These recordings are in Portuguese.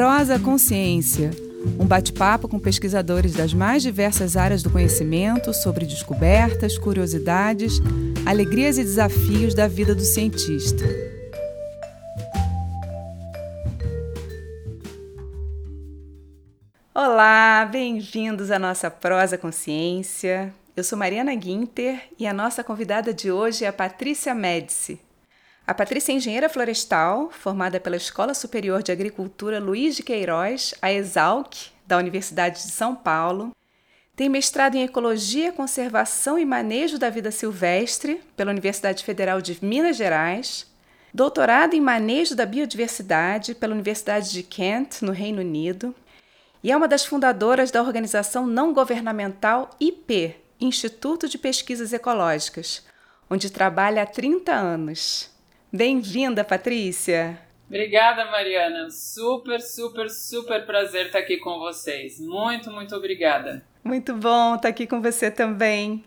Prosa Consciência, um bate-papo com pesquisadores das mais diversas áreas do conhecimento sobre descobertas, curiosidades, alegrias e desafios da vida do cientista. Olá, bem-vindos à nossa Prosa Consciência. Eu sou Mariana Guinter e a nossa convidada de hoje é a Patrícia Médici. A Patrícia é engenheira florestal, formada pela Escola Superior de Agricultura Luiz de Queiroz, a ESALC, da Universidade de São Paulo. Tem mestrado em Ecologia, Conservação e Manejo da Vida Silvestre pela Universidade Federal de Minas Gerais. Doutorado em Manejo da Biodiversidade pela Universidade de Kent, no Reino Unido. E é uma das fundadoras da organização não governamental IP, Instituto de Pesquisas Ecológicas, onde trabalha há 30 anos. Bem-vinda, Patrícia! Obrigada, Mariana. Super, super, super prazer estar aqui com vocês. Muito, muito obrigada. Muito bom estar aqui com você também.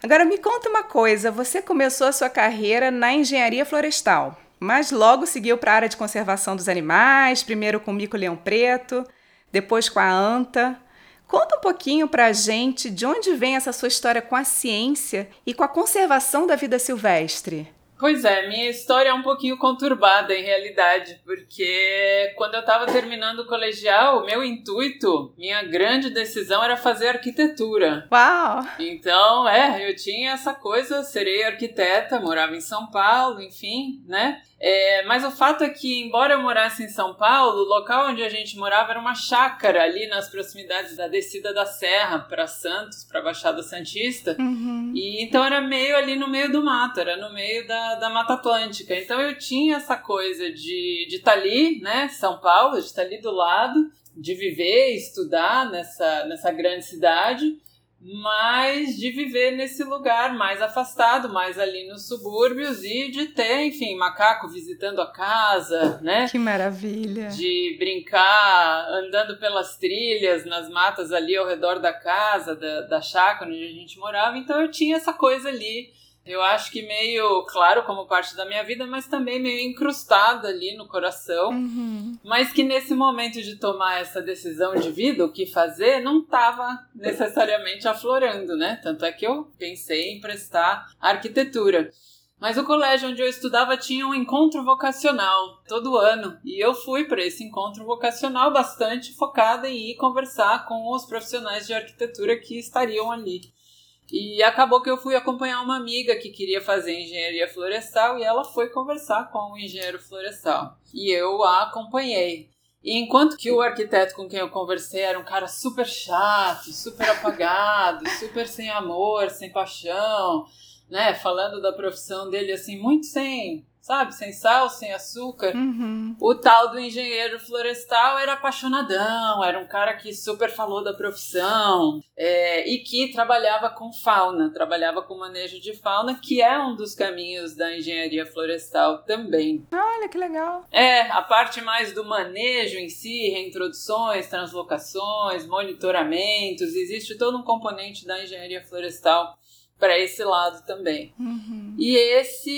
Agora me conta uma coisa: você começou a sua carreira na engenharia florestal, mas logo seguiu para a área de conservação dos animais, primeiro com o mico-leão preto, depois com a anta. Conta um pouquinho para a gente de onde vem essa sua história com a ciência e com a conservação da vida silvestre. Pois é, minha história é um pouquinho conturbada em realidade, porque quando eu estava terminando o colegial, o meu intuito, minha grande decisão era fazer arquitetura. Uau! Então, é, eu tinha essa coisa, serei arquiteta, morava em São Paulo, enfim, né? É, mas o fato é que, embora eu morasse em São Paulo, o local onde a gente morava era uma chácara ali nas proximidades da descida da Serra para Santos, para Baixada Santista. Uhum. E então era meio ali no meio do mato, era no meio da, da Mata Atlântica. Então eu tinha essa coisa de estar tá ali, né, São Paulo, de estar tá ali do lado, de viver, estudar nessa, nessa grande cidade mas de viver nesse lugar mais afastado, mais ali nos subúrbios e de ter, enfim, macaco visitando a casa, né? Que maravilha! De brincar andando pelas trilhas, nas matas ali ao redor da casa, da, da chácara onde a gente morava. Então eu tinha essa coisa ali eu acho que meio claro como parte da minha vida, mas também meio incrustada ali no coração. Uhum. Mas que nesse momento de tomar essa decisão de vida, o que fazer, não estava necessariamente aflorando, né? Tanto é que eu pensei em prestar arquitetura. Mas o colégio onde eu estudava tinha um encontro vocacional todo ano. E eu fui para esse encontro vocacional bastante focada em ir conversar com os profissionais de arquitetura que estariam ali. E acabou que eu fui acompanhar uma amiga que queria fazer engenharia florestal e ela foi conversar com o engenheiro florestal. E eu a acompanhei. E enquanto que o arquiteto com quem eu conversei era um cara super chato, super apagado, super sem amor, sem paixão, né? Falando da profissão dele assim, muito sem sabe? Sem sal, sem açúcar. Uhum. O tal do engenheiro florestal era apaixonadão, era um cara que super falou da profissão é, e que trabalhava com fauna, trabalhava com manejo de fauna, que é um dos caminhos da engenharia florestal também. Olha que legal! É, a parte mais do manejo em si, reintroduções, translocações, monitoramentos, existe todo um componente da engenharia florestal para esse lado também. Uhum. E esse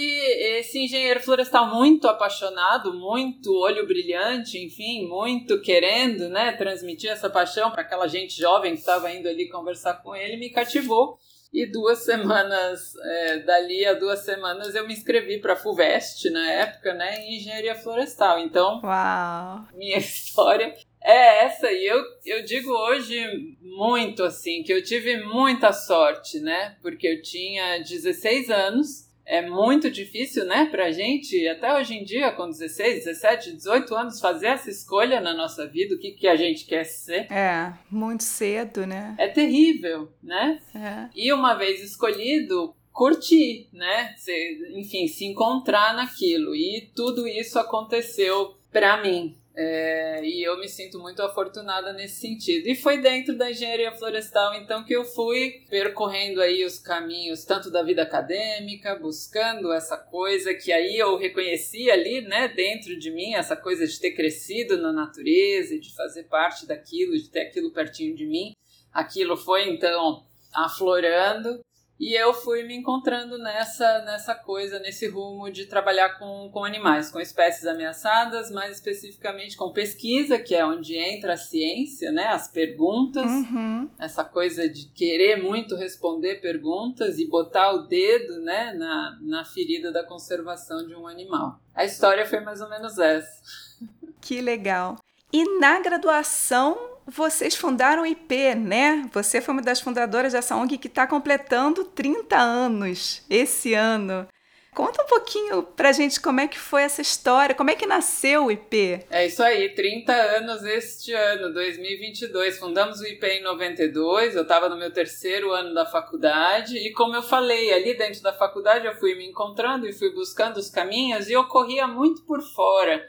esse engenheiro florestal muito apaixonado, muito olho brilhante, enfim, muito querendo, né, transmitir essa paixão para aquela gente jovem que estava indo ali conversar com ele, me cativou. E duas semanas, é, dali a duas semanas, eu me inscrevi para a FUVEST na época, né, em engenharia florestal. Então, Uau. minha história é essa, e eu, eu digo hoje muito assim, que eu tive muita sorte, né? Porque eu tinha 16 anos, é muito difícil, né, pra gente, até hoje em dia, com 16, 17, 18 anos, fazer essa escolha na nossa vida, o que, que a gente quer ser. É, muito cedo, né? É terrível, né? É. E uma vez escolhido, curtir, né? Se, enfim, se encontrar naquilo. E tudo isso aconteceu para mim, é, e eu me sinto muito afortunada nesse sentido. E foi dentro da engenharia florestal, então, que eu fui percorrendo aí os caminhos, tanto da vida acadêmica, buscando essa coisa que aí eu reconheci ali, né, dentro de mim, essa coisa de ter crescido na natureza, de fazer parte daquilo, de ter aquilo pertinho de mim. Aquilo foi, então, aflorando. E eu fui me encontrando nessa, nessa coisa, nesse rumo de trabalhar com, com animais, com espécies ameaçadas, mais especificamente com pesquisa, que é onde entra a ciência, né? As perguntas, uhum. essa coisa de querer muito responder perguntas e botar o dedo né, na, na ferida da conservação de um animal. A história foi mais ou menos essa. Que legal. E na graduação vocês fundaram o IP, né? Você foi uma das fundadoras dessa ONG que está completando 30 anos esse ano. Conta um pouquinho pra gente como é que foi essa história, como é que nasceu o IP. É isso aí, 30 anos este ano, 2022. Fundamos o IP em 92, eu estava no meu terceiro ano da faculdade e como eu falei, ali dentro da faculdade eu fui me encontrando e fui buscando os caminhos e eu corria muito por fora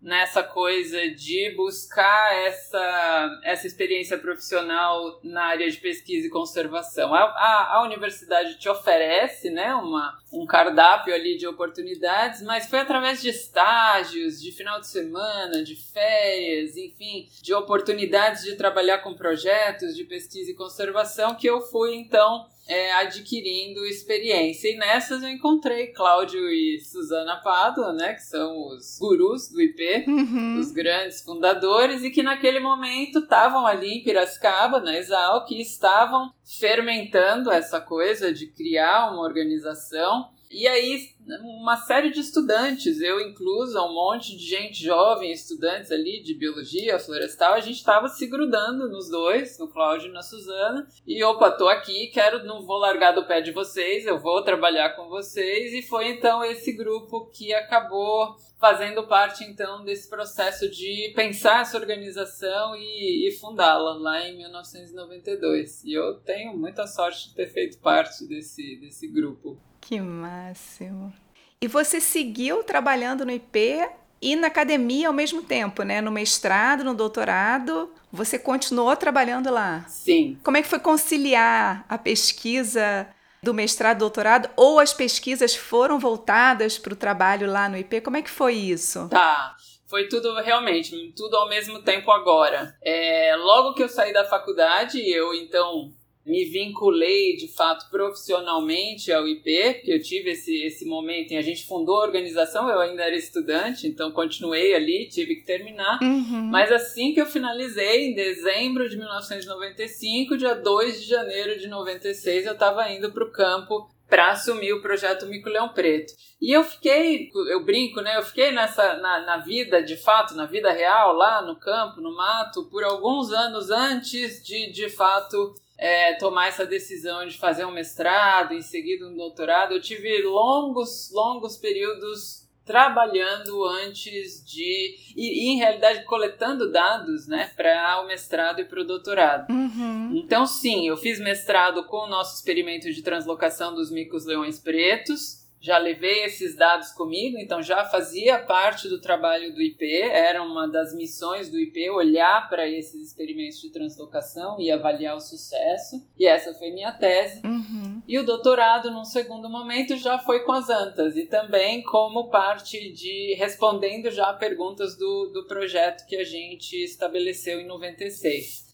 nessa coisa de buscar essa, essa experiência profissional na área de pesquisa e conservação. A, a, a, universidade te oferece né, uma, um cardápio ali de oportunidades, mas foi através de estágios, de final de semana, de férias, enfim, de oportunidades de trabalhar com projetos de pesquisa e conservação que eu fui então é, adquirindo experiência. E nessas eu encontrei Cláudio e Suzana Pádua, né, que são os gurus do IP, uhum. os grandes fundadores, e que naquele momento estavam ali em Piracicaba, na Exal, que estavam fermentando essa coisa de criar uma organização e aí, uma série de estudantes, eu inclusa, um monte de gente jovem, estudantes ali de biologia florestal, a gente estava se grudando nos dois, no Cláudio e na Suzana. E opa, tô aqui, quero, não vou largar do pé de vocês, eu vou trabalhar com vocês. E foi então esse grupo que acabou fazendo parte então desse processo de pensar essa organização e, e fundá-la lá em 1992. E eu tenho muita sorte de ter feito parte desse, desse grupo. Que máximo. E você seguiu trabalhando no IP e na academia ao mesmo tempo, né? No mestrado, no doutorado, você continuou trabalhando lá? Sim. Como é que foi conciliar a pesquisa do mestrado, doutorado, ou as pesquisas foram voltadas para o trabalho lá no IP? Como é que foi isso? Tá. Foi tudo realmente, tudo ao mesmo tempo agora. É, logo que eu saí da faculdade, eu então me vinculei de fato profissionalmente ao IP, porque eu tive esse, esse momento em a gente fundou a organização, eu ainda era estudante, então continuei ali, tive que terminar. Uhum. Mas assim que eu finalizei, em dezembro de 1995, dia 2 de janeiro de 96, eu estava indo para o campo para assumir o projeto Mico Leão Preto. E eu fiquei, eu brinco, né? Eu fiquei nessa na, na vida, de fato, na vida real, lá no campo, no mato, por alguns anos antes de, de fato, é, tomar essa decisão de fazer um mestrado, em seguida um doutorado, eu tive longos, longos períodos trabalhando antes de. E, e em realidade coletando dados né, para o mestrado e para o doutorado. Uhum. Então, sim, eu fiz mestrado com o nosso experimento de translocação dos micos-leões pretos já levei esses dados comigo, então já fazia parte do trabalho do IP, era uma das missões do IP olhar para esses experimentos de translocação e avaliar o sucesso, e essa foi minha tese. Uhum. E o doutorado, num segundo momento, já foi com as ANTAS, e também como parte de respondendo já perguntas do, do projeto que a gente estabeleceu em 96.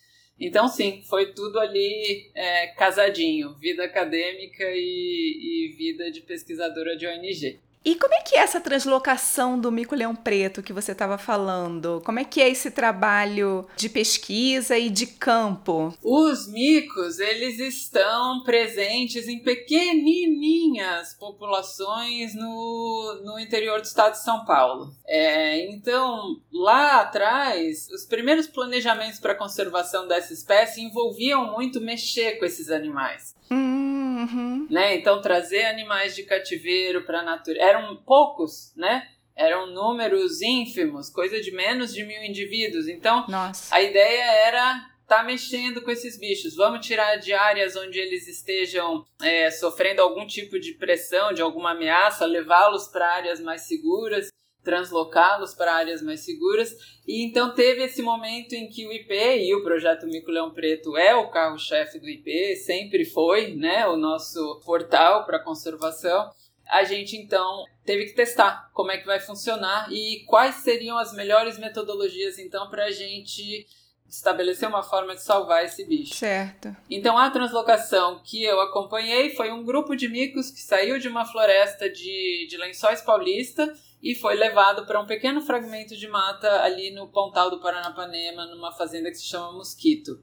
Então, sim, foi tudo ali é, casadinho: vida acadêmica e, e vida de pesquisadora de ONG. E como é que é essa translocação do mico-leão preto que você estava falando? Como é que é esse trabalho de pesquisa e de campo? Os micos, eles estão presentes em pequenininhas populações no, no interior do estado de São Paulo. É, então, lá atrás, os primeiros planejamentos para a conservação dessa espécie envolviam muito mexer com esses animais. Uhum. Né? Então, trazer animais de cativeiro para a natureza. Eram poucos, né? Eram números ínfimos, coisa de menos de mil indivíduos. Então, Nossa. a ideia era tá mexendo com esses bichos. Vamos tirar de áreas onde eles estejam é, sofrendo algum tipo de pressão, de alguma ameaça, levá-los para áreas mais seguras translocá-los para áreas mais seguras. E então teve esse momento em que o IP e o projeto Mico Leão Preto é o carro-chefe do IP, sempre foi, né, o nosso portal para conservação. A gente então teve que testar como é que vai funcionar e quais seriam as melhores metodologias então para a gente estabelecer uma forma de salvar esse bicho. Certo. Então a translocação que eu acompanhei foi um grupo de micos que saiu de uma floresta de, de lençóis paulista e foi levado para um pequeno fragmento de mata ali no Pontal do Paranapanema, numa fazenda que se chama Mosquito.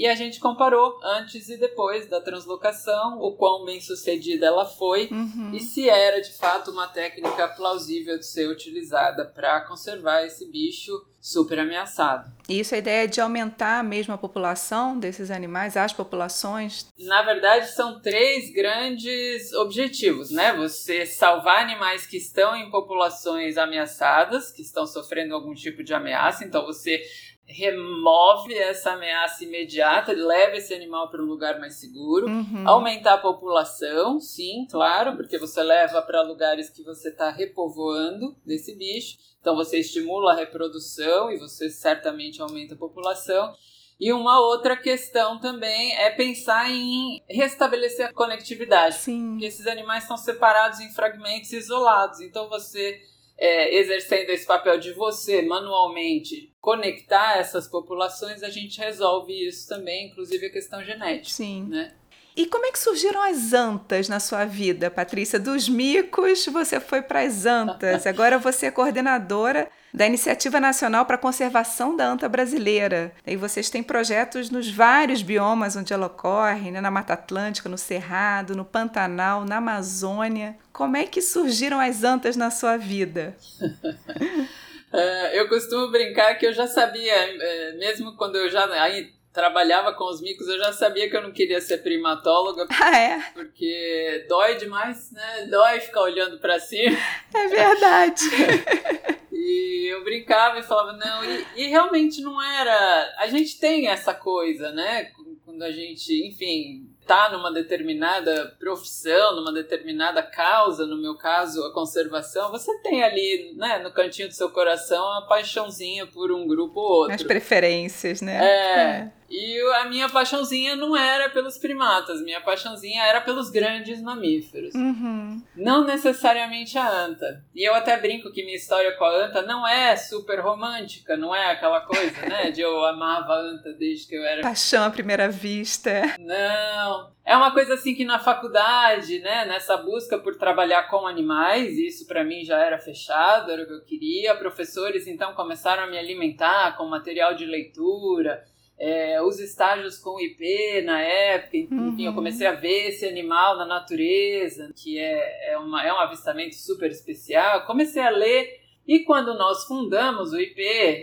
E a gente comparou antes e depois da translocação, o quão bem sucedida ela foi Uhum. e se era de fato uma técnica plausível de ser utilizada para conservar esse bicho super ameaçado. E isso a ideia é de aumentar mesmo a população desses animais, as populações. Na verdade, são três grandes objetivos, né? Você salvar animais que estão em populações ameaçadas, que estão sofrendo algum tipo de ameaça, então você remove essa ameaça imediata, leva esse animal para um lugar mais seguro. Uhum. Aumentar a população, sim, claro, porque você leva para lugares que você está repovoando desse bicho. Então você estimula a reprodução e você certamente aumenta a população. E uma outra questão também é pensar em restabelecer a conectividade. Sim. Porque esses animais estão separados em fragmentos isolados. Então você, é, exercendo esse papel de você manualmente conectar essas populações, a gente resolve isso também, inclusive a questão genética. Sim. Né? E como é que surgiram as antas na sua vida, Patrícia? Dos micos, você foi para as antas. Agora você é coordenadora da Iniciativa Nacional para a Conservação da Anta Brasileira. E vocês têm projetos nos vários biomas onde ela ocorre, né? na Mata Atlântica, no Cerrado, no Pantanal, na Amazônia. Como é que surgiram as antas na sua vida? É, eu costumo brincar que eu já sabia, é, mesmo quando eu já aí, trabalhava com os micos, eu já sabia que eu não queria ser primatóloga, Ah, é? porque dói demais, né? Dói ficar olhando para cima. É verdade. E eu brincava e falava, não, e, e realmente não era. A gente tem essa coisa, né? Quando a gente, enfim, tá numa determinada profissão, numa determinada causa, no meu caso, a conservação, você tem ali, né, no cantinho do seu coração, a paixãozinha por um grupo ou outro. As preferências, né? É. E a minha paixãozinha não era pelos primatas, minha paixãozinha era pelos grandes mamíferos. Uhum. Não necessariamente a anta. E eu até brinco que minha história com a anta não é super romântica, não é aquela coisa, né? De eu amava a anta desde que eu era. Paixão à primeira vista. Não. É uma coisa assim que na faculdade, né, nessa busca por trabalhar com animais, isso para mim já era fechado, era o que eu queria. Professores então começaram a me alimentar com material de leitura, é, os estágios com IP na época, enfim, eu comecei a ver esse animal na natureza, que é, é, uma, é um avistamento super especial. Comecei a ler e quando nós fundamos o IP,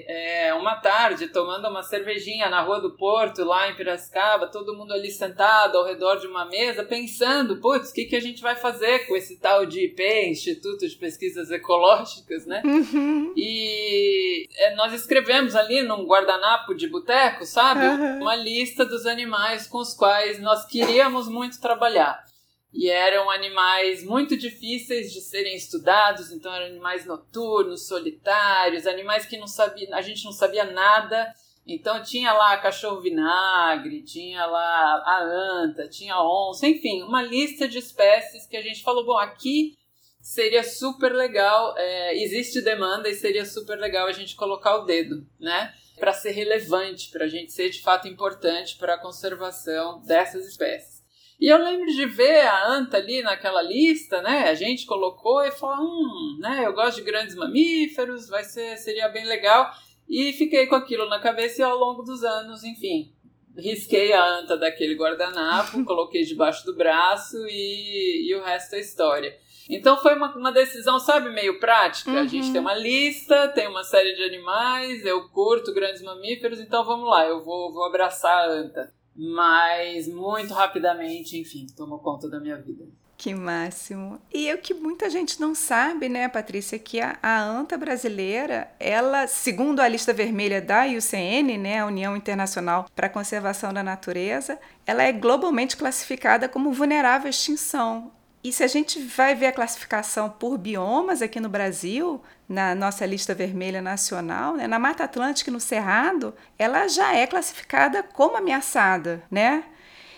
é, uma tarde, tomando uma cervejinha na Rua do Porto, lá em Piracicaba, todo mundo ali sentado ao redor de uma mesa, pensando, putz, o que, que a gente vai fazer com esse tal de IP, Instituto de Pesquisas Ecológicas, né? Uhum. E é, nós escrevemos ali num guardanapo de boteco, sabe? Uhum. Uma lista dos animais com os quais nós queríamos muito trabalhar. E eram animais muito difíceis de serem estudados, então eram animais noturnos, solitários, animais que não sabia, a gente não sabia nada. Então tinha lá cachorro vinagre, tinha lá a anta, tinha onça, enfim, uma lista de espécies que a gente falou, bom, aqui seria super legal, é, existe demanda e seria super legal a gente colocar o dedo, né? Para ser relevante, para a gente ser de fato importante para a conservação dessas espécies. E eu lembro de ver a anta ali naquela lista, né? A gente colocou e falou, hum, né? Eu gosto de grandes mamíferos, vai ser, seria bem legal. E fiquei com aquilo na cabeça e ao longo dos anos, enfim, risquei a anta daquele guardanapo, coloquei debaixo do braço e, e o resto é história. Então foi uma, uma decisão, sabe, meio prática. Uhum. A gente tem uma lista, tem uma série de animais, eu curto grandes mamíferos, então vamos lá, eu vou, vou abraçar a anta. Mas muito rapidamente, enfim, tomou conta da minha vida. Que máximo. E o que muita gente não sabe, né, Patrícia, é que a, a anta brasileira, ela, segundo a lista vermelha da IUCN, né, a União Internacional para a Conservação da Natureza, ela é globalmente classificada como vulnerável à extinção. E se a gente vai ver a classificação por biomas aqui no Brasil, na nossa lista vermelha nacional, né, na Mata Atlântica e no Cerrado, ela já é classificada como ameaçada, né?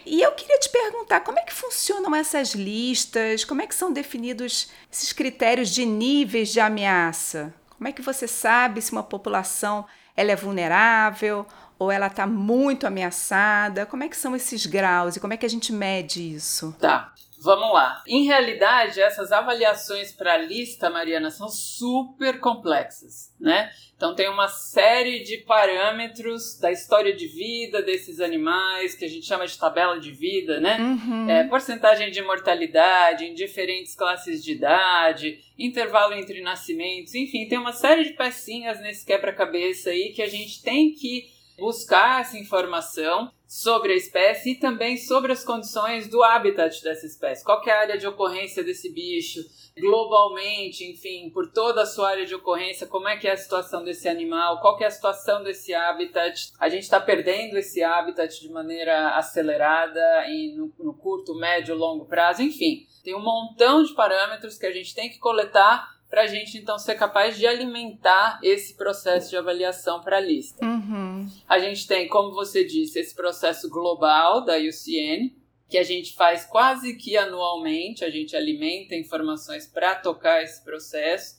E eu queria te perguntar como é que funcionam essas listas, como é que são definidos esses critérios de níveis de ameaça? Como é que você sabe se uma população ela é vulnerável ou ela está muito ameaçada? Como é que são esses graus e como é que a gente mede isso? Tá. Vamos lá. Em realidade, essas avaliações para a lista, Mariana, são super complexas, né? Então tem uma série de parâmetros da história de vida desses animais, que a gente chama de tabela de vida, né? Uhum. É, porcentagem de mortalidade em diferentes classes de idade, intervalo entre nascimentos, enfim, tem uma série de pecinhas nesse quebra-cabeça aí que a gente tem que buscar essa informação sobre a espécie e também sobre as condições do habitat dessa espécie. Qual é a área de ocorrência desse bicho globalmente, enfim, por toda a sua área de ocorrência, como é que é a situação desse animal, qual é a situação desse habitat. A gente está perdendo esse habitat de maneira acelerada e no, no curto, médio, longo prazo, enfim. Tem um montão de parâmetros que a gente tem que coletar para a gente então ser capaz de alimentar esse processo de avaliação para a lista. Uhum. A gente tem, como você disse, esse processo global da UCN, que a gente faz quase que anualmente, a gente alimenta informações para tocar esse processo,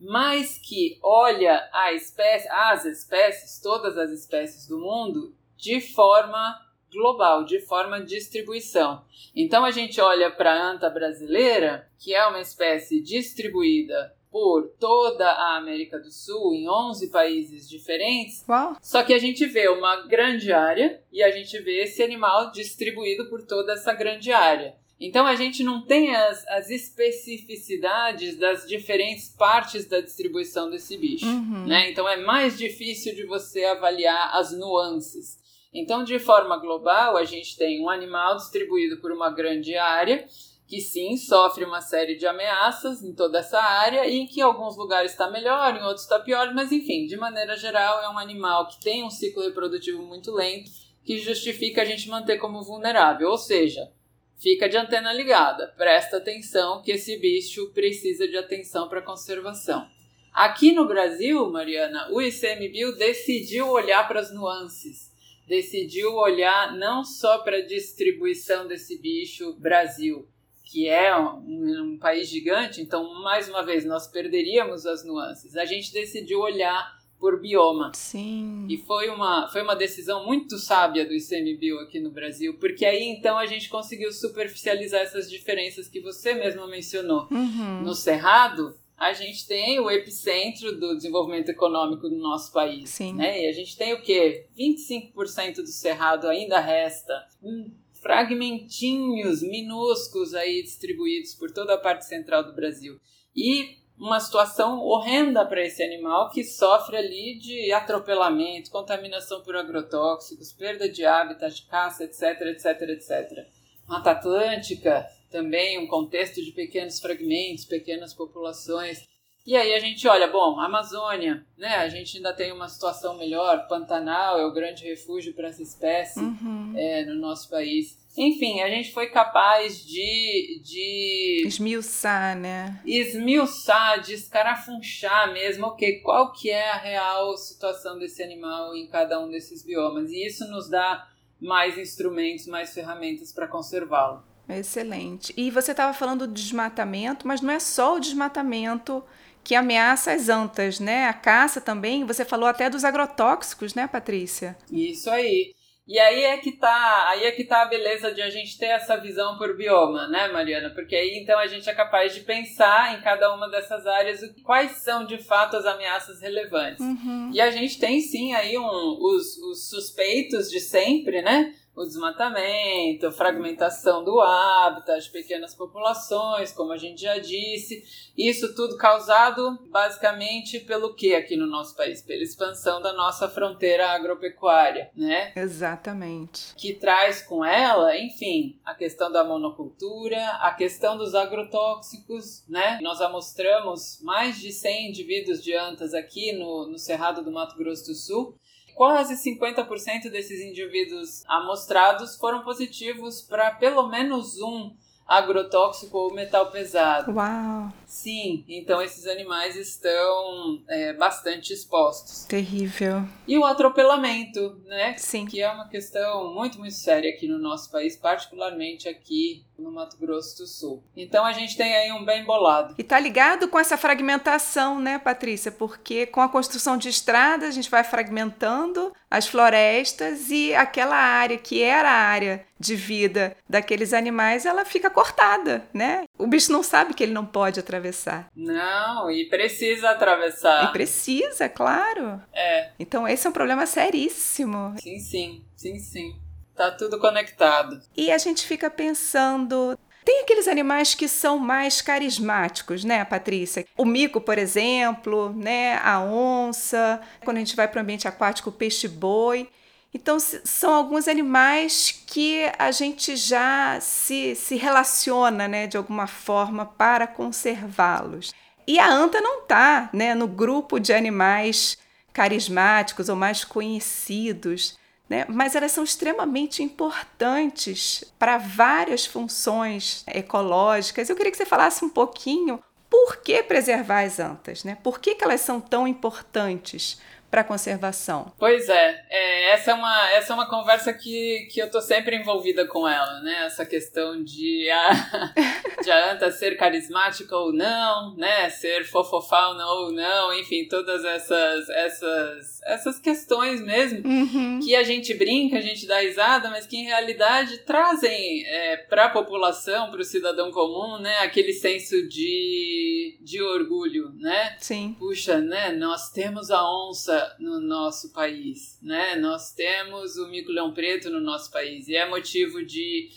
mas que olha espécie, as espécies, todas as espécies do mundo, de forma global, de forma distribuição. Então a gente olha para a anta brasileira, que é uma espécie distribuída por toda a América do Sul, em 11 países diferentes. Uau. Só que a gente vê uma grande área e a gente vê esse animal distribuído por toda essa grande área. Então a gente não tem as, as especificidades das diferentes partes da distribuição desse bicho. Uhum. Né? Então é mais difícil de você avaliar as nuances. Então, de forma global, a gente tem um animal distribuído por uma grande área, que sim, sofre uma série de ameaças em toda essa área e que em alguns lugares está melhor, em outros está pior, mas enfim, de maneira geral, é um animal que tem um ciclo reprodutivo muito lento, que justifica a gente manter como vulnerável. Ou seja, fica de antena ligada, presta atenção que esse bicho precisa de atenção para conservação. Aqui no Brasil, Mariana, o ICMBio decidiu olhar para as nuances decidiu olhar não só para a distribuição desse bicho Brasil, que é um, um, país gigante, então mais uma vez nós perderíamos as nuances. A gente decidiu olhar por bioma. Sim. E foi uma, foi uma decisão muito sábia do ICMBio aqui no Brasil, porque aí então a gente conseguiu superficializar essas diferenças que você mesma mencionou. Uhum. No Cerrado, a gente tem o epicentro do desenvolvimento econômico do nosso país. Sim. Né? E a gente tem o quê? 25% do cerrado ainda resta. Um fragmentinhos minúsculos aí distribuídos por toda a parte central do Brasil. E uma situação horrenda para esse animal que sofre ali de atropelamento, contaminação por agrotóxicos, perda de hábitat, de caça, etc, etc, etc. Mata Atlântica, também um contexto de pequenos fragmentos, pequenas populações. E aí a gente olha, bom, Amazônia, né? A gente ainda tem uma situação melhor, Pantanal é o grande refúgio para essa espécie uhum. é, no nosso país. Enfim, a gente foi capaz de, de esmiuçar, né? Esmiuçar, de escarafunchar mesmo, ok, qual que é a real situação desse animal em cada um desses biomas. E isso nos dá mais instrumentos, mais ferramentas para conservá-lo. Excelente. E você estava falando do desmatamento, mas não é só o desmatamento que ameaça as antas, né? A caça também. Você falou até dos agrotóxicos, né, Patrícia? Isso aí. E aí é que tá, aí é que tá a beleza de a gente ter essa visão por bioma, né, Mariana? Porque aí então a gente é capaz de pensar em cada uma dessas áreas quais são de fato as ameaças relevantes. Uhum. E a gente tem sim aí um, os, os suspeitos de sempre, né? O desmatamento, fragmentação do hábitat, as pequenas populações, como a gente já disse, isso tudo causado basicamente pelo que aqui no nosso país? Pela expansão da nossa fronteira agropecuária, né? Exatamente. Que traz com ela, enfim, a questão da monocultura, a questão dos agrotóxicos, né? Nós amostramos mais de 100 indivíduos de antas aqui no, no Cerrado do Mato Grosso do Sul quase 50% desses indivíduos amostrados foram positivos para pelo menos um agrotóxico ou metal pesado. Uau! Sim, então esses animais estão é, bastante expostos. Terrível. E o atropelamento, né? Sim. Que é uma questão muito, muito séria aqui no nosso país, particularmente aqui no Mato Grosso do Sul. Então a gente tem aí um bem bolado. E tá ligado com essa fragmentação, né, Patrícia? Porque com a construção de estradas a gente vai fragmentando as florestas e aquela área que era a área de vida daqueles animais, ela fica cortada, né? O bicho não sabe que ele não pode atravessar. Não, e precisa atravessar. E precisa, claro. É. Então esse é um problema seríssimo. Sim, sim, sim, sim. Tá tudo conectado. E a gente fica pensando, tem aqueles animais que são mais carismáticos, né, Patrícia? O mico, por exemplo, né, a onça, quando a gente vai para o ambiente aquático, o peixe-boi. Então, são alguns animais que a gente já se, se relaciona, né, de alguma forma, para conservá-los. E a anta não está né, no grupo de animais carismáticos ou mais conhecidos né? mas elas são extremamente importantes para várias funções ecológicas. Eu queria que você falasse um pouquinho por que preservar as antas, né? Por que, que elas são tão importantes para conservação? Pois é, é, essa, é uma, essa é uma conversa que, que eu tô sempre envolvida com ela, né? Essa questão de a, de a anta ser carismática ou não, né? Ser fofofal ou não, enfim, todas essas, essas, essas questões mesmo uhum. que a gente brinca, a gente dá risada, mas que em realidade trazem é, para a população, para o cidadão comum, né? Aquele senso de, de orgulho, né? Sim. Puxa, né? Nós temos a onça no nosso país, né? Nós temos o mico-leão preto no nosso país e é motivo de,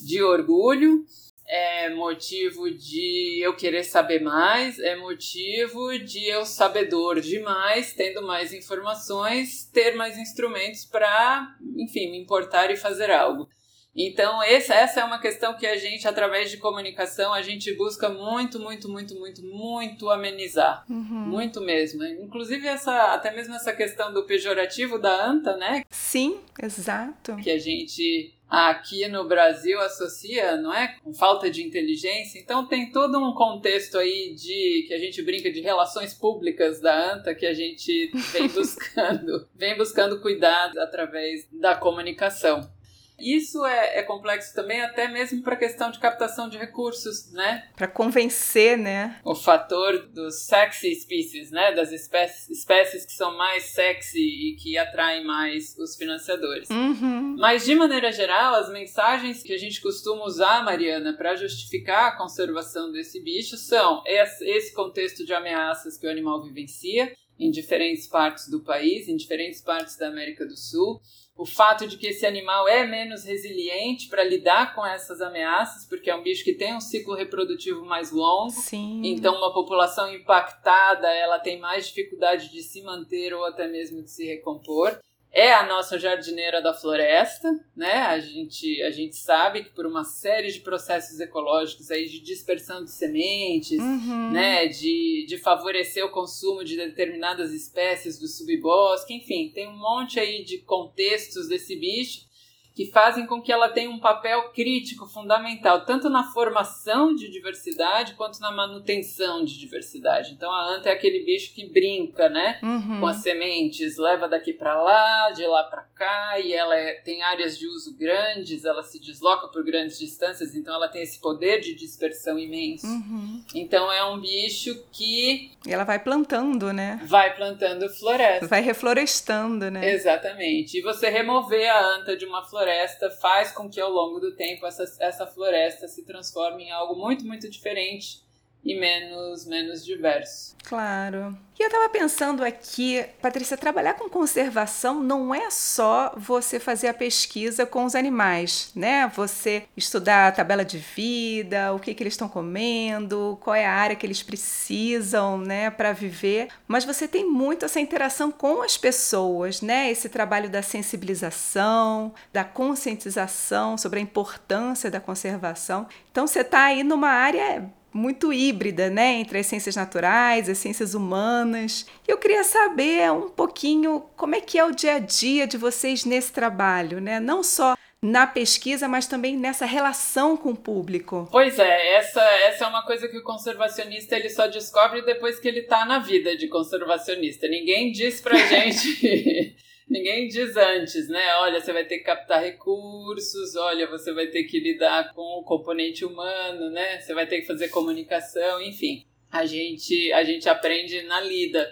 de orgulho, é motivo de eu querer saber mais, é motivo de eu sabedor demais, tendo mais informações, ter mais instrumentos para, enfim, me importar e fazer algo. Então, essa, é uma questão que a gente, através de comunicação, a gente busca muito, muito, muito, muito, muito amenizar. Uhum. Muito mesmo. Inclusive, essa, até mesmo essa questão do pejorativo da anta, né? Sim, exato. Que a gente aqui no Brasil associa, não é? Com falta de inteligência. Então tem todo um contexto aí de que a gente brinca de relações públicas da ANTA que a gente vem buscando, vem buscando cuidar através da comunicação. Isso é, é, complexo também, até mesmo para a questão de captação de recursos, né? Para convencer, né? O fator dos sexy species, né? Das espécies, espécies que são mais sexy e que atraem mais os financiadores. Uhum. Mas, de maneira geral, as mensagens que a gente costuma usar, Mariana, para justificar a conservação desse bicho são esse contexto de ameaças que o animal vivencia em diferentes partes do país, em diferentes partes da América do Sul o fato de que esse animal é menos resiliente para lidar com essas ameaças, porque é um bicho que tem um ciclo reprodutivo mais longo. Sim. Então, uma população impactada, ela tem mais dificuldade de se manter ou até mesmo de se recompor é a nossa jardineira da floresta, né? A gente, a gente sabe que por uma série de processos ecológicos aí de dispersão de sementes, uhum. né? De, de favorecer o consumo de determinadas espécies do subbosque, enfim, tem um monte aí de contextos desse bicho que fazem com que ela tenha um papel crítico, fundamental, tanto na formação de diversidade quanto na manutenção de diversidade. Então a anta é aquele bicho que brinca, né, uhum. com as sementes, leva daqui para lá, de lá para cá, e ela é, tem áreas de uso grandes, ela se desloca por grandes distâncias, então ela tem esse poder de dispersão imenso. Uhum. Então é um bicho que e ela vai plantando, né? Vai plantando floresta. Vai reflorestando, né? Exatamente. E você remover a anta de uma floresta floresta faz com que ao longo do tempo essa, essa floresta se transforme em algo muito, muito diferente e menos, menos diverso. Claro. E eu estava pensando aqui, Patrícia, trabalhar com conservação não é só você fazer a pesquisa com os animais, né? Você estudar a tabela de vida, o que, que eles estão comendo, qual é a área que eles precisam, né, para viver. Mas você tem muito essa interação com as pessoas, né? Esse trabalho da sensibilização, da conscientização sobre a importância da conservação. Então você está aí numa área muito híbrida, né, entre as ciências naturais, as ciências humanas. E eu queria saber um pouquinho como é que é o dia a dia de vocês nesse trabalho, né? Não só na pesquisa, mas também nessa relação com o público. Pois é, essa, essa é uma coisa que o conservacionista ele só descobre depois que ele está na vida de conservacionista. Ninguém diz pra gente. Ninguém diz antes, né? Olha, você vai ter que captar recursos, olha, você vai ter que lidar com o componente humano, né? Você vai ter que fazer comunicação, enfim. A gente, a gente aprende na lida.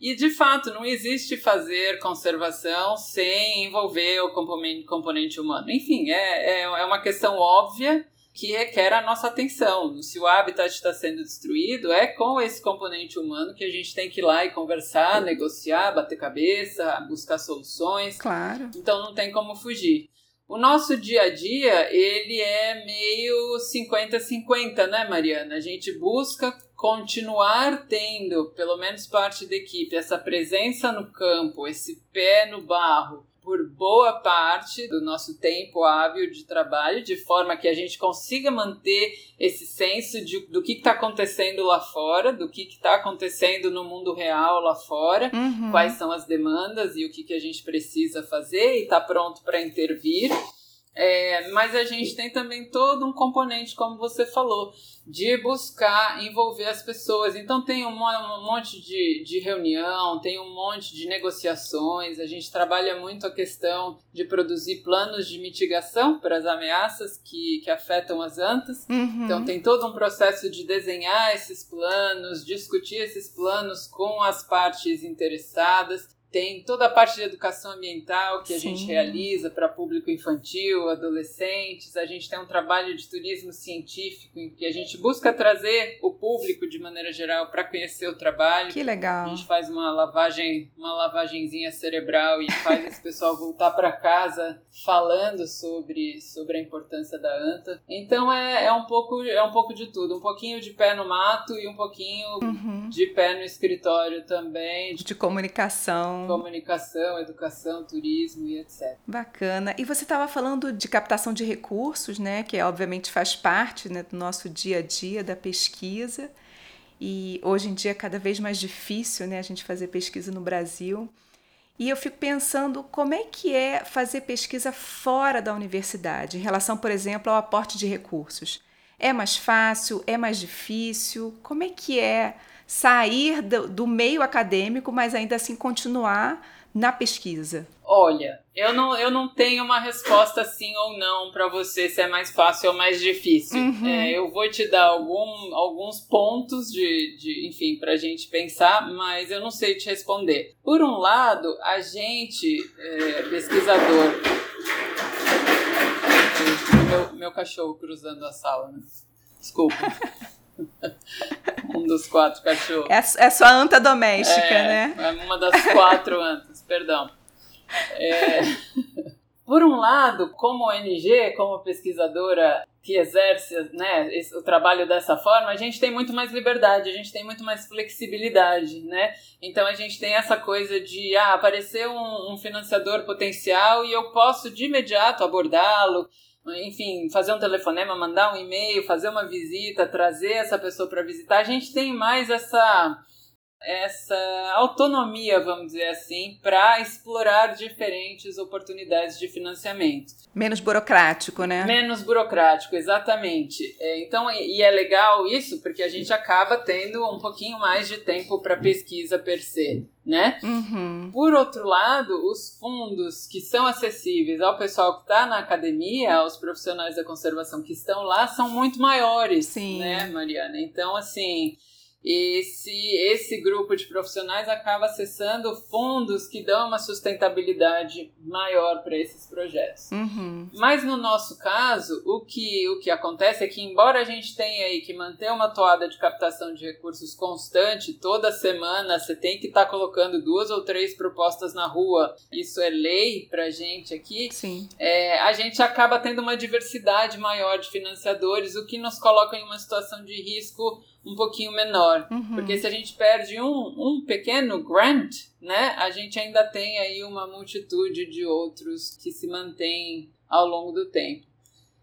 E de fato, não existe fazer conservação sem envolver o componente, componente humano. Enfim, é, é, é uma questão óbvia que requer a nossa atenção. Se o habitat está sendo destruído, é com esse componente humano que a gente tem que ir lá e conversar, negociar, bater cabeça, buscar soluções. Claro. Então não tem como fugir. O nosso dia a dia, ele é meio 50-50, né, Mariana? A gente busca continuar tendo, pelo menos parte da equipe, essa presença no campo, esse pé no barro, por boa parte do nosso tempo hábil de trabalho, de forma que a gente consiga manter esse senso de, do que está acontecendo lá fora, do que está acontecendo no mundo real lá fora, uhum. quais são as demandas e o que, que a gente precisa fazer e está pronto para intervir. É, mas a gente tem também todo um componente, como você falou, de buscar envolver as pessoas. Então tem um, um monte de, de reunião, tem um monte de negociações, a gente trabalha muito a questão de produzir planos de mitigação para as ameaças que, que afetam as antas. Uhum. Então tem todo um processo de desenhar esses planos, discutir esses planos com as partes interessadas tem toda a parte de educação ambiental que a Sim. gente realiza para público infantil, adolescentes. A gente tem um trabalho de turismo científico em que a gente busca trazer o público de maneira geral para conhecer o trabalho. Que legal. A gente faz uma lavagem, uma lavagenzinha cerebral e faz esse pessoal voltar para casa falando sobre, sobre a importância da anta. Então é, é um pouco é um pouco de tudo, um pouquinho de pé no mato e um pouquinho uhum. de pé no escritório também. De comunicação Comunicação, educação, turismo e etc. Bacana. E você estava falando de captação de recursos, né? Que obviamente faz parte né, do nosso dia a dia da pesquisa. E hoje em dia é cada vez mais difícil né, a gente fazer pesquisa no Brasil. E eu fico pensando como é que é fazer pesquisa fora da universidade, em relação, por exemplo, ao aporte de recursos. É mais fácil? É mais difícil? Como é que é sair do, do meio acadêmico, mas ainda assim continuar na pesquisa? Olha, eu não, eu não tenho uma resposta sim ou não para você se é mais fácil ou mais difícil. Uhum. É, eu vou te dar algum, alguns pontos de, de enfim, para a gente pensar, mas eu não sei te responder. Por um lado, a gente, é, pesquisador. Meu, meu cachorro cruzando a sala, né? Desculpa. um dos quatro cachorros. É, é sua anta doméstica, é, né? É uma das quatro antas, perdão. É... Por um lado, como ONG, como pesquisadora que exerce né, o trabalho dessa forma, a gente tem muito mais liberdade, a gente tem muito mais flexibilidade, né? Então a gente tem essa coisa de ah, aparecer um, um financiador potencial e eu posso de imediato abordá-lo enfim, fazer um telefonema, mandar um e-mail, fazer uma visita, trazer essa pessoa para visitar, a gente tem mais essa essa autonomia, vamos dizer assim, para explorar diferentes oportunidades de financiamento. Menos burocrático, né? Menos burocrático, exatamente. É, então, e é legal isso porque a gente acaba tendo um pouquinho mais de tempo para pesquisa per se, né? Uhum. Por outro lado, os fundos que são acessíveis ao pessoal que está na academia, aos profissionais da conservação que estão lá, são muito maiores, Sim. né, Mariana? Então, assim esse, esse grupo de profissionais acaba acessando fundos que dão uma sustentabilidade maior para esses projetos. Uhum. Mas no nosso caso, o que, o que acontece é que, embora a gente tenha aí que manter uma toada de captação de recursos constante, toda semana você tem que estar tá colocando duas ou três propostas na rua, isso é lei para a gente aqui, Sim. É, a gente acaba tendo uma diversidade maior de financiadores, o que nos coloca em uma situação de risco um pouquinho menor. Uhum. Porque se a gente perde um, um pequeno grant, né, a gente ainda tem aí uma multitude de outros que se mantêm ao longo do tempo.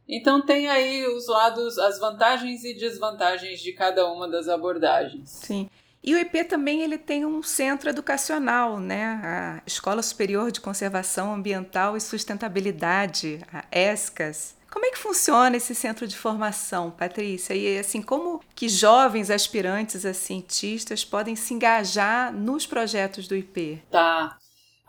Então tem aí os lados, as vantagens e desvantagens de cada uma das abordagens. Sim. E o IP também ele tem um centro educacional, né? A Escola Superior de Conservação Ambiental e Sustentabilidade, a ESCAS. Como é que funciona esse centro de formação, Patrícia? E assim, como que jovens aspirantes a cientistas podem se engajar nos projetos do IP? Tá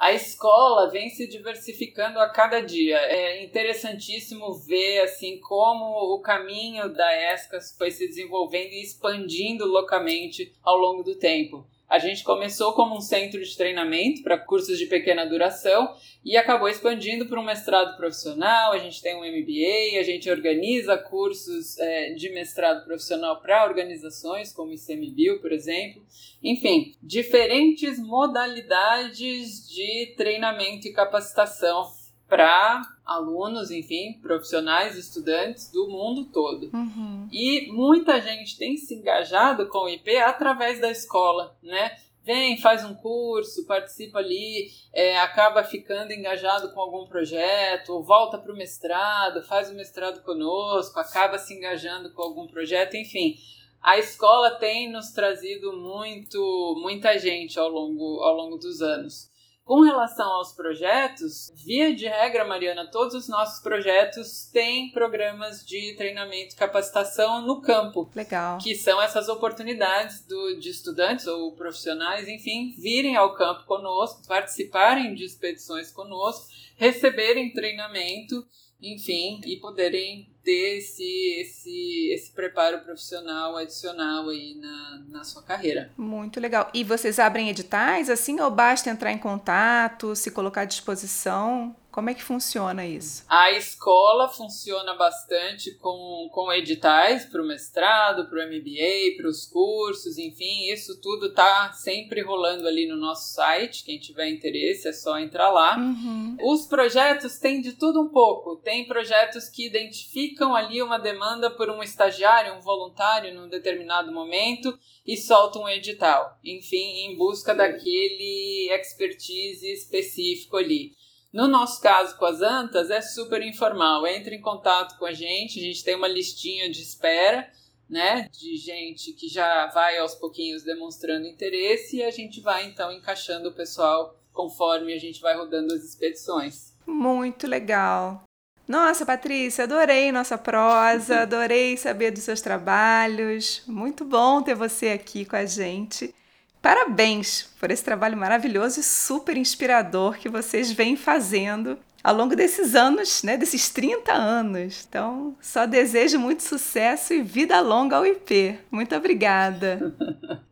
a escola vem se diversificando a cada dia. É interessantíssimo ver assim como o caminho da ESCAS foi se desenvolvendo e expandindo localmente ao longo do tempo. A gente começou como um centro de treinamento para cursos de pequena duração e acabou expandindo para um mestrado profissional. A gente tem um MBA, a gente organiza cursos é, de mestrado profissional para organizações, como o ICMBio, por exemplo. Enfim, diferentes modalidades de treinamento e capacitação para alunos, enfim, profissionais, estudantes do mundo todo. Uhum. E muita gente tem se engajado com o IP através da escola, né? Vem, faz um curso, participa ali, é, acaba ficando engajado com algum projeto, volta para o mestrado, faz o mestrado conosco, acaba se engajando com algum projeto, enfim. A escola tem nos trazido muito, muita gente ao longo, ao longo dos anos. Com relação aos projetos, via de regra, Mariana, todos os nossos projetos têm programas de treinamento e capacitação no campo. Legal. Que são essas oportunidades do, de estudantes ou profissionais, enfim, virem ao campo conosco, participarem de expedições conosco, receberem treinamento enfim, e poderem ter esse, esse, esse preparo profissional adicional aí na, na sua carreira. Muito legal. E vocês abrem editais assim ou basta entrar em contato, se colocar à disposição? Como é que funciona isso? A escola funciona bastante com, com editais para o mestrado, para o MBA, para os cursos, enfim, isso tudo está sempre rolando ali no nosso site. Quem tiver interesse é só entrar lá. Uhum. Os projetos têm de tudo um pouco. Tem projetos que identificam ali uma demanda por um estagiário, um voluntário num determinado momento e soltam um edital. Enfim, em busca daquele expertise específico ali. No nosso caso com as antas, é super informal. Entre em contato com a gente, a gente tem uma listinha de espera, né, de gente que já vai aos pouquinhos demonstrando interesse e a gente vai então encaixando o pessoal conforme a gente vai rodando as expedições. Muito legal. Nossa, Patrícia, adorei nossa prosa, adorei saber dos seus trabalhos. Muito bom ter você aqui com a gente. Parabéns por esse trabalho maravilhoso e super inspirador que vocês vêm fazendo ao longo desses anos, né, desses 30 anos. Então, só desejo muito sucesso e vida longa ao IP. Muito obrigada.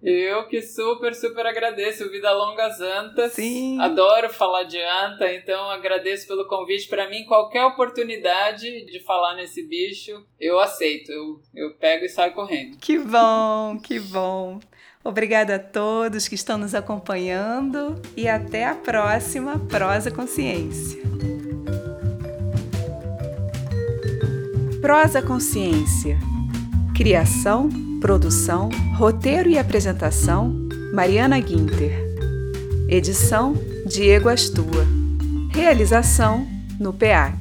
Eu que super, super agradeço. Vida longa às antas. Sim. Adoro falar de anta, então agradeço pelo convite. Para mim, qualquer oportunidade de falar nesse bicho, eu aceito. Eu, eu pego e saio correndo. Que bom, que bom. Obrigada a todos que estão nos acompanhando e até a próxima Prosa Consciência. Prosa Consciência. Criação, produção, roteiro e apresentação: Mariana Guinter. Edição: Diego Astua. Realização: no PEAC.